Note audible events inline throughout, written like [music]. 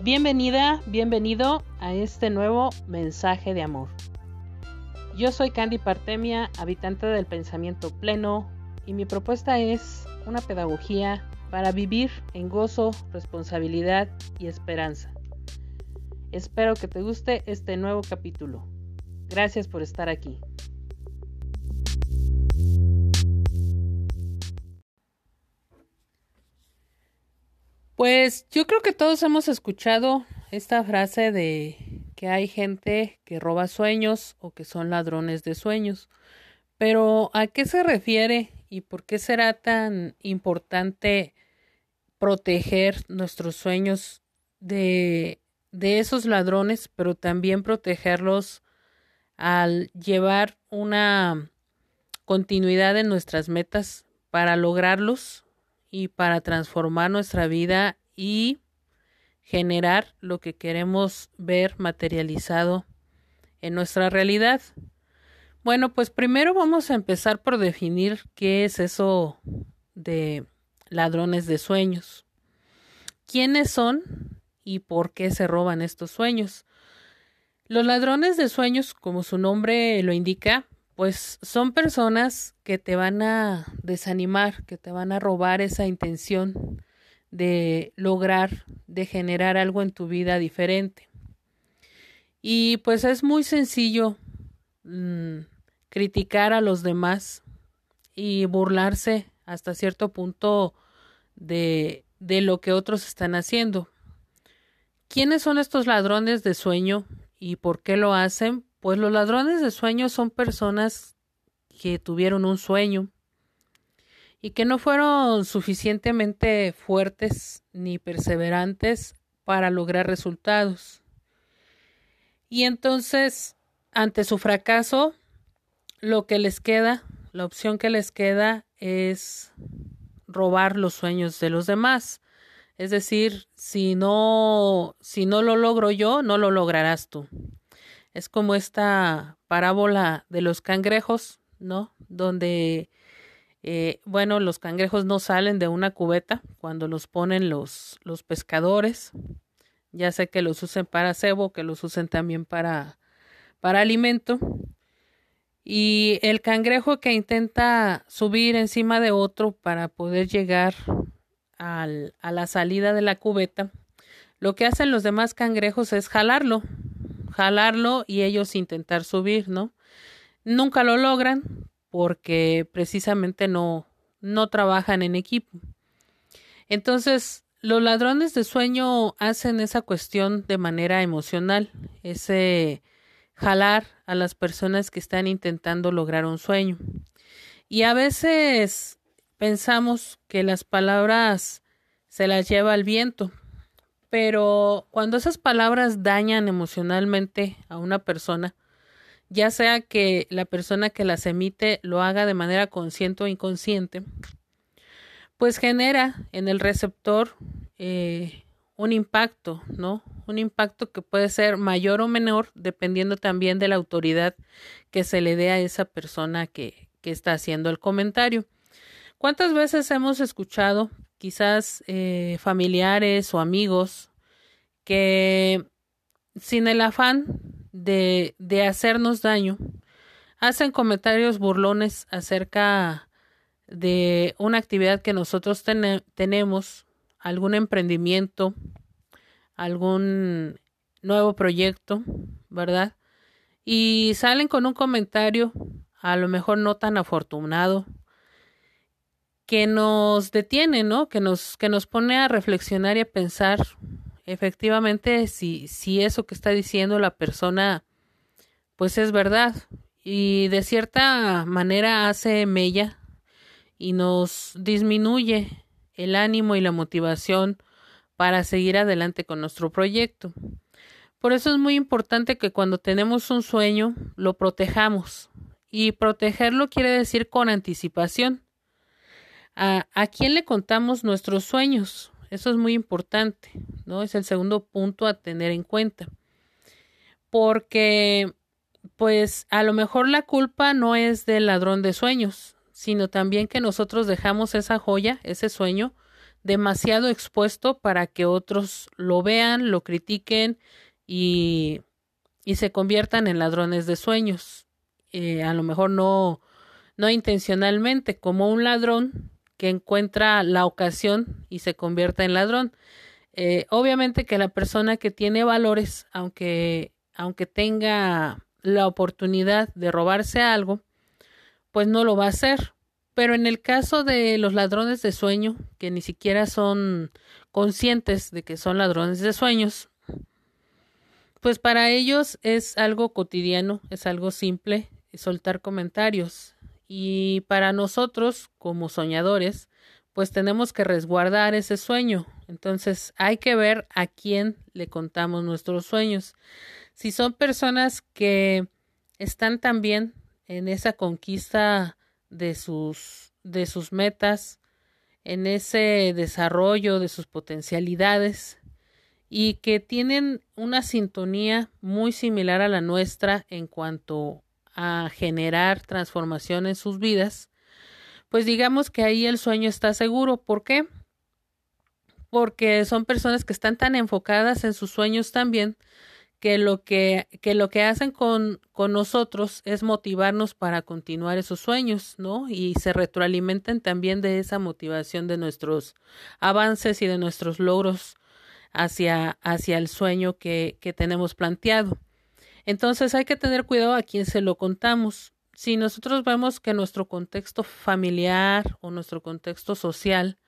Bienvenida, bienvenido a este nuevo mensaje de amor. Yo soy Candy Partemia, habitante del pensamiento pleno, y mi propuesta es una pedagogía para vivir en gozo, responsabilidad y esperanza. Espero que te guste este nuevo capítulo. Gracias por estar aquí. Pues yo creo que todos hemos escuchado esta frase de que hay gente que roba sueños o que son ladrones de sueños. Pero ¿a qué se refiere y por qué será tan importante proteger nuestros sueños de, esos ladrones, pero también protegerlos al llevar una continuidad en nuestras metas para lograrlos y para transformar nuestra vida y generar lo que queremos ver materializado en nuestra realidad. Bueno, pues primero vamos a empezar por definir qué es eso de ladrones de sueños. ¿Quiénes son y por qué se roban estos sueños? Los ladrones de sueños, como su nombre lo indica, pues son personas que te van a desanimar, que te van a robar esa intención de lograr, de generar algo en tu vida diferente. Y pues es muy sencillo mm, criticar a los demás y burlarse hasta cierto punto de, de lo que otros están haciendo. ¿Quiénes son estos ladrones de sueño y por qué lo hacen? Pues los ladrones de sueños son personas que tuvieron un sueño y que no fueron suficientemente fuertes ni perseverantes para lograr resultados. Y entonces, ante su fracaso, lo que les queda, la opción que les queda es robar los sueños de los demás. Es decir, si no, si no lo logro yo, no lo lograrás tú. Es como esta parábola de los cangrejos, ¿no? Donde, eh, bueno, los cangrejos no salen de una cubeta cuando los ponen los, los pescadores. Ya sé que los usen para cebo, que los usen también para, para alimento. Y el cangrejo que intenta subir encima de otro para poder llegar a la salida de la cubeta, lo que hacen los demás cangrejos es jalarlo, jalarlo y ellos intentar subir, ¿no? Nunca lo logran porque precisamente no, no trabajan en equipo. Entonces, los ladrones de sueño hacen esa cuestión de manera emocional, ese jalar a las personas que están intentando lograr un sueño. Y a veces pensamos que las palabras se las lleva el viento, pero cuando esas palabras dañan emocionalmente a una persona, ya sea que la persona que las emite lo haga de manera consciente o inconsciente, pues genera en el receptor eh, un impacto, ¿no? Un impacto que puede ser mayor o menor dependiendo también de la autoridad que se le dé a esa persona que, que está haciendo el comentario. ¿Cuántas veces hemos escuchado quizás eh, familiares o amigos que sin el afán de, de hacernos daño, hacen comentarios burlones acerca de una actividad que nosotros tenemos, algún emprendimiento, algún nuevo proyecto, ¿verdad? Y salen con un comentario a lo mejor no tan afortunado que nos detiene, ¿no? Que nos, que nos pone a reflexionar y a pensar efectivamente si, si eso que está diciendo la persona pues es verdad y de cierta manera hace mella y nos disminuye el ánimo y la motivación para seguir adelante con nuestro proyecto. Por eso es muy importante que cuando tenemos un sueño lo protejamos y protegerlo quiere decir con anticipación a, quién le contamos nuestros sueños. Eso es muy importante, ¿no? Es el segundo punto a tener en cuenta. Porque, pues, a lo mejor la culpa no es del ladrón de sueños, sino también que nosotros dejamos esa joya, ese sueño, demasiado expuesto para que otros lo vean, lo critiquen y, y se conviertan en ladrones de sueños. Eh, a lo mejor no, no intencionalmente, como un ladrón que encuentra la ocasión y se convierta en ladrón. Eh, obviamente que la persona que tiene valores, aunque, aunque tenga la oportunidad de robarse algo, pues no lo va a hacer. Pero en el caso de los ladrones de sueño, que ni siquiera son conscientes de que son ladrones de sueños, pues para ellos es algo cotidiano, es algo simple, soltar comentarios. Y para nosotros, como soñadores, pues tenemos que resguardar ese sueño. Entonces hay que ver a quién le contamos nuestros sueños. Si son personas que están también en esa conquista de sus, de sus metas, en ese desarrollo de sus potencialidades y que tienen una sintonía muy similar a la nuestra en cuanto a generar transformación en sus vidas, pues digamos que ahí el sueño está seguro. ¿Por qué? Porque son personas que están tan enfocadas en sus sueños también que lo que, que lo que hacen con, con nosotros es motivarnos para continuar esos sueños, ¿no? Y se retroalimentan también de esa motivación de nuestros avances y de nuestros logros hacia, hacia el sueño que, que tenemos planteado. Entonces hay que tener cuidado a quién se lo contamos. Si nosotros vemos que nuestro contexto familiar o nuestro contexto social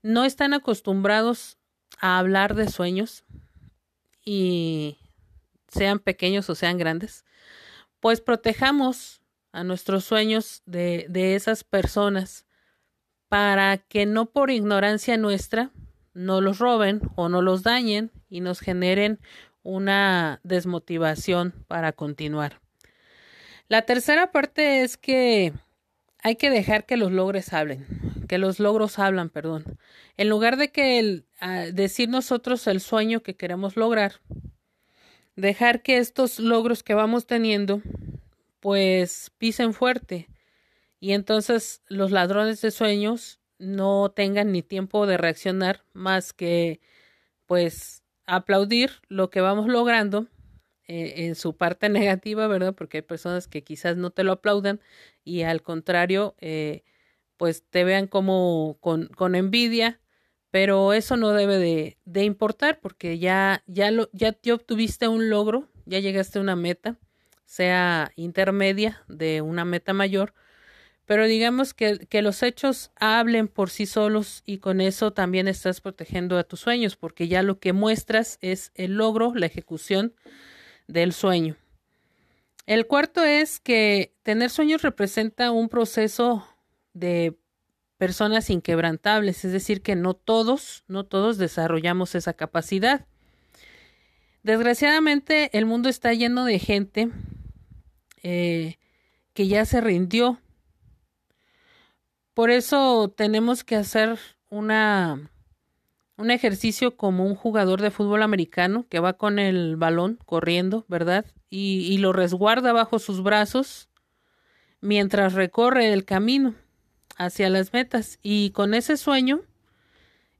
no están acostumbrados a hablar de sueños y sean pequeños o sean grandes, pues protejamos a nuestros sueños de, de esas personas para que no por ignorancia nuestra no los roben o no los dañen y nos generen una desmotivación para continuar. La tercera parte es que hay que dejar que los logros hablen, que los logros hablan, perdón. En lugar de que el, decir nosotros el sueño que queremos lograr, dejar que estos logros que vamos teniendo pues pisen fuerte y entonces los ladrones de sueños no tengan ni tiempo de reaccionar más que pues aplaudir lo que vamos logrando eh, en su parte [laughs] negativa, ¿verdad? Porque hay personas que quizás no te lo aplaudan y al contrario, eh, pues te vean como con, con envidia pero eso no debe de, de importar porque ya, ya, lo, ya te obtuviste un logro, ya llegaste a una meta, sea intermedia de una meta mayor, pero digamos que, que los hechos hablen por sí solos y con eso también estás protegiendo a tus sueños porque ya lo que muestras es el logro, la ejecución del sueño. El cuarto es que tener sueños representa un proceso de personas inquebrantables, es decir, que no todos, no todos desarrollamos esa capacidad. Desgraciadamente, el mundo está lleno de gente eh, que ya se rindió. Por eso tenemos que hacer una, un ejercicio como un jugador de fútbol americano que va con el balón corriendo, ¿verdad? Y, lo resguarda bajo sus brazos mientras recorre el camino hacia las metas y con ese sueño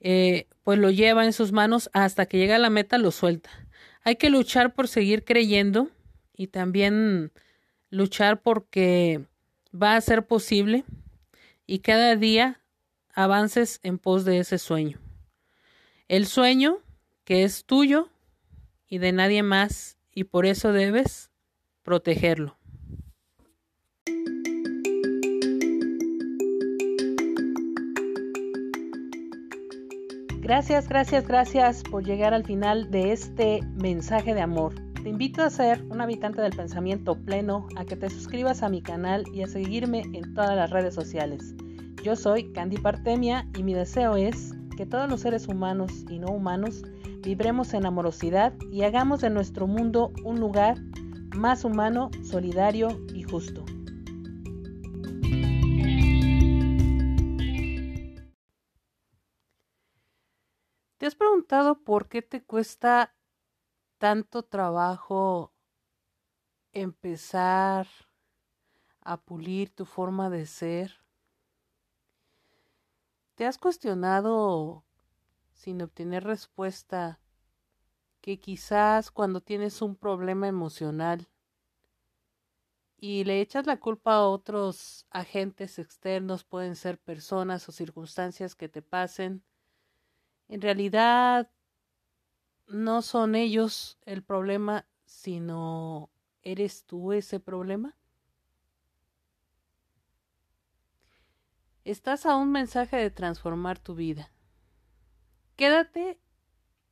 eh, pues lo lleva en sus manos hasta que llega a la meta lo suelta. Hay que luchar por seguir creyendo y también luchar porque va a ser posible y cada día avances en pos de ese sueño. El sueño que es tuyo y de nadie más y por eso debes protegerlo. Gracias, gracias, gracias por llegar al final de este mensaje de amor. Te invito a ser un habitante del pensamiento pleno, a que te suscribas a mi canal y a seguirme en todas las redes sociales. Yo soy Candy Partemia y mi deseo es que todos los seres humanos y no humanos vibremos en amorosidad y hagamos de nuestro mundo un lugar más humano, solidario y justo. ¿Te has preguntado por qué te cuesta tanto trabajo empezar a pulir tu forma de ser? ¿Te has cuestionado sin obtener respuesta que quizás cuando tienes un problema emocional y le echas la culpa a otros agentes externos, pueden ser personas o circunstancias que te pasen, en realidad no son ellos el problema, sino eres tú ese problema? Estás a un mensaje de transformar tu vida. Quédate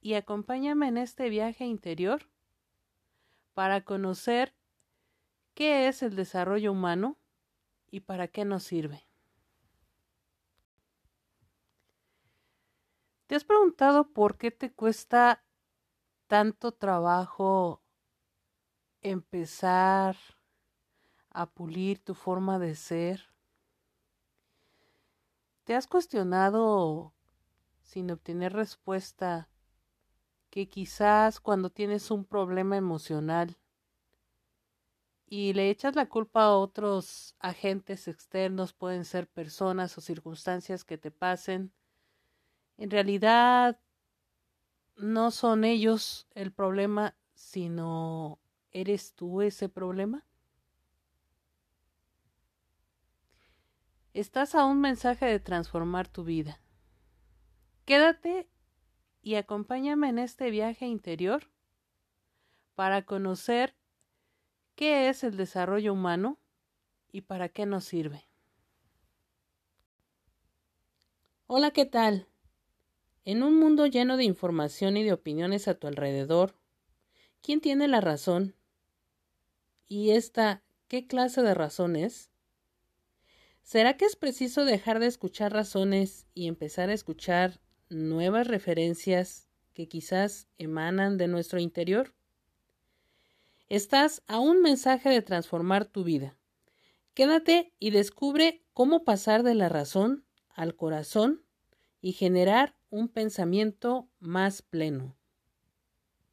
y acompáñame en este viaje interior para conocer qué es el desarrollo humano y para qué nos sirve. ¿Te has preguntado por qué te cuesta tanto trabajo empezar a pulir tu forma de ser? ¿Te has cuestionado sin obtener respuesta que quizás cuando tienes un problema emocional y le echas la culpa a otros agentes externos, pueden ser personas o circunstancias que te pasen, en realidad no son ellos el problema, sino eres tú ese problema? Estás a un mensaje de transformar tu vida. Quédate y acompáñame en este viaje interior para conocer qué es el desarrollo humano y para qué nos sirve. Hola, ¿qué tal? En un mundo lleno de información y de opiniones a tu alrededor, ¿quién tiene la razón? ¿Y esta qué clase de razón es? ¿Será que es preciso dejar de escuchar razones y empezar a escuchar nuevas referencias que quizás emanan de nuestro interior? Estás a un mensaje de transformar tu vida. Quédate y descubre cómo pasar de la razón al corazón y generar un pensamiento más pleno.